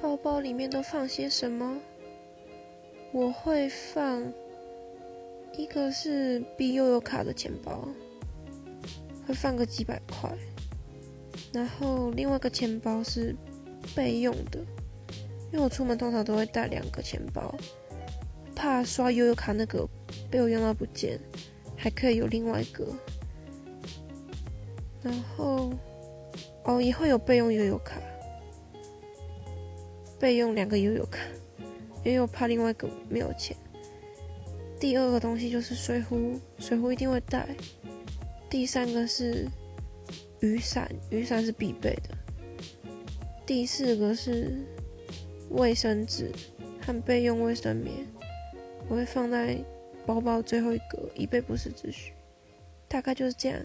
包包里面都放些什么？我会放一个是 B 悠游卡的钱包，会放个几百块。然后另外一个钱包是备用的，因为我出门通常都会带两个钱包，怕刷悠悠卡那个被我用到不见，还可以有另外一个。然后哦，也会有备用悠悠卡，备用两个悠悠卡，因为我怕另外一个没有钱。第二个东西就是水壶，水壶一定会带。第三个是。雨伞，雨伞是必备的。第四个是卫生纸和备用卫生棉，我会放在包包最后一格，以备不时之需。大概就是这样。